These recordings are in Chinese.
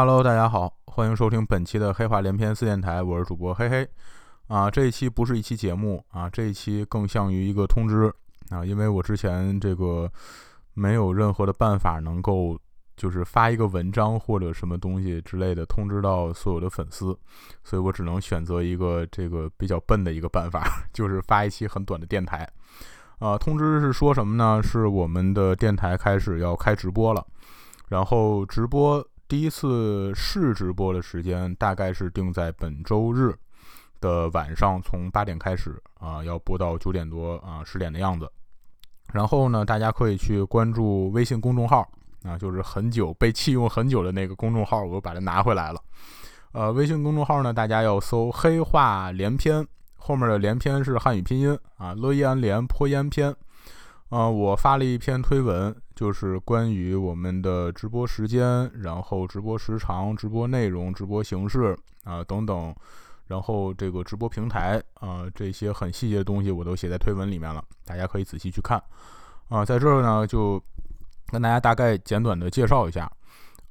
Hello，大家好，欢迎收听本期的黑话连篇四电台，我是主播嘿嘿。啊，这一期不是一期节目啊，这一期更像于一个通知啊，因为我之前这个没有任何的办法能够就是发一个文章或者什么东西之类的通知到所有的粉丝，所以我只能选择一个这个比较笨的一个办法，就是发一期很短的电台。啊，通知是说什么呢？是我们的电台开始要开直播了，然后直播第一次试直播的时间大概是定在本周日。的晚上从八点开始啊，要播到九点多啊十点的样子。然后呢，大家可以去关注微信公众号啊，就是很久被弃用很久的那个公众号，我把它拿回来了。呃，微信公众号呢，大家要搜“黑话连篇”，后面的“连篇”是汉语拼音啊，乐易安连坡烟篇。呃，我发了一篇推文，就是关于我们的直播时间，然后直播时长、直播内容、直播形式啊等等。然后这个直播平台啊，这些很细节的东西我都写在推文里面了，大家可以仔细去看。啊，在这儿呢就跟大家大概简短的介绍一下。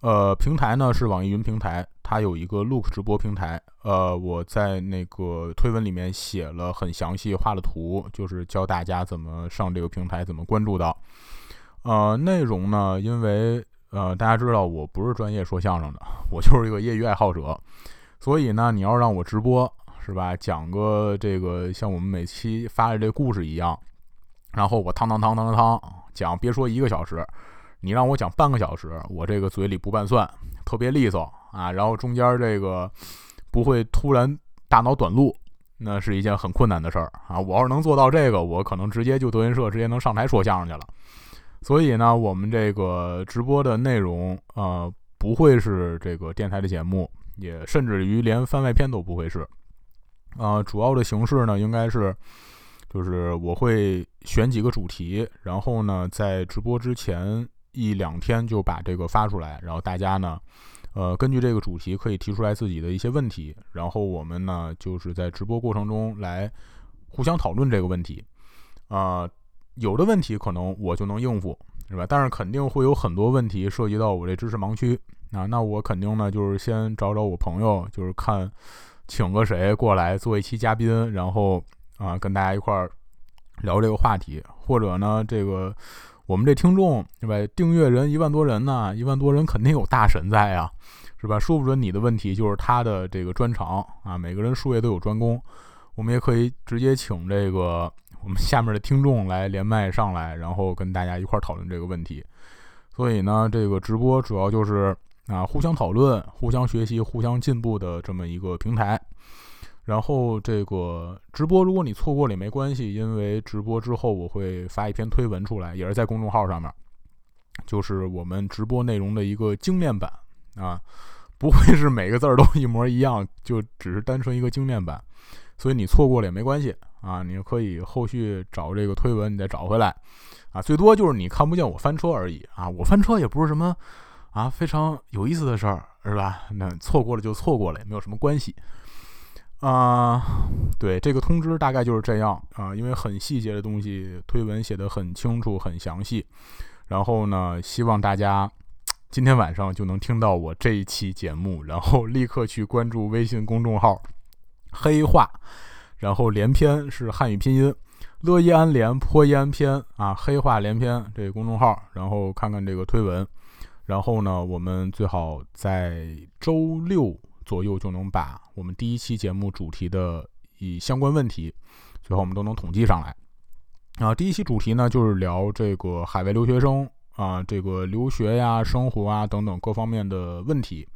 呃，平台呢是网易云平台，它有一个 Look 直播平台。呃，我在那个推文里面写了很详细，画了图，就是教大家怎么上这个平台，怎么关注到。呃，内容呢，因为呃大家知道我不是专业说相声的，我就是一个业余爱好者。所以呢，你要让我直播是吧？讲个这个像我们每期发的这故事一样，然后我汤汤汤汤汤讲，别说一个小时，你让我讲半个小时，我这个嘴里不拌蒜，特别利索啊。然后中间这个不会突然大脑短路，那是一件很困难的事儿啊。我要是能做到这个，我可能直接就德云社直接能上台说相声去了。所以呢，我们这个直播的内容呃不会是这个电台的节目。也甚至于连番外篇都不会是，啊，主要的形式呢，应该是，就是我会选几个主题，然后呢，在直播之前一两天就把这个发出来，然后大家呢，呃，根据这个主题可以提出来自己的一些问题，然后我们呢，就是在直播过程中来互相讨论这个问题，啊，有的问题可能我就能应付，是吧？但是肯定会有很多问题涉及到我这知识盲区。啊，那我肯定呢，就是先找找我朋友，就是看请个谁过来做一期嘉宾，然后啊，跟大家一块儿聊这个话题，或者呢，这个我们这听众对吧？订阅人一万多人呢，一万多人肯定有大神在啊，是吧？说不准你的问题就是他的这个专长啊，每个人术业都有专攻，我们也可以直接请这个我们下面的听众来连麦上来，然后跟大家一块儿讨论这个问题。所以呢，这个直播主要就是。啊，互相讨论、互相学习、互相进步的这么一个平台。然后这个直播，如果你错过了也没关系，因为直播之后我会发一篇推文出来，也是在公众号上面，就是我们直播内容的一个精炼版啊，不会是每个字儿都一模一样，就只是单纯一个精炼版。所以你错过了也没关系啊，你可以后续找这个推文，你再找回来啊，最多就是你看不见我翻车而已啊，我翻车也不是什么。啊，非常有意思的事儿，是吧？那错过了就错过了，也没有什么关系。啊，对，这个通知大概就是这样啊，因为很细节的东西，推文写的很清楚、很详细。然后呢，希望大家今天晚上就能听到我这一期节目，然后立刻去关注微信公众号“黑话”，然后连篇是汉语拼音“乐易安连坡烟篇”啊，“黑话连篇”这个公众号，然后看看这个推文。然后呢，我们最好在周六左右就能把我们第一期节目主题的以相关问题，最后我们都能统计上来。啊，第一期主题呢就是聊这个海外留学生啊，这个留学呀、生活啊等等各方面的问题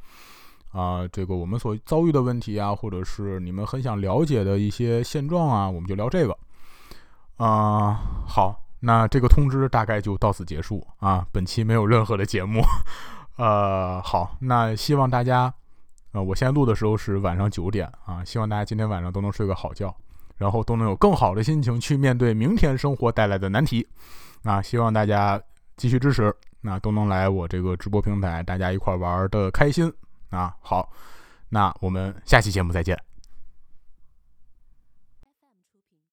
啊，这个我们所遭遇的问题啊，或者是你们很想了解的一些现状啊，我们就聊这个。啊，好。那这个通知大概就到此结束啊，本期没有任何的节目，呃，好，那希望大家，啊，我现在录的时候是晚上九点啊，希望大家今天晚上都能睡个好觉，然后都能有更好的心情去面对明天生活带来的难题，啊，希望大家继续支持，那都能来我这个直播平台，大家一块玩的开心啊，好，那我们下期节目再见。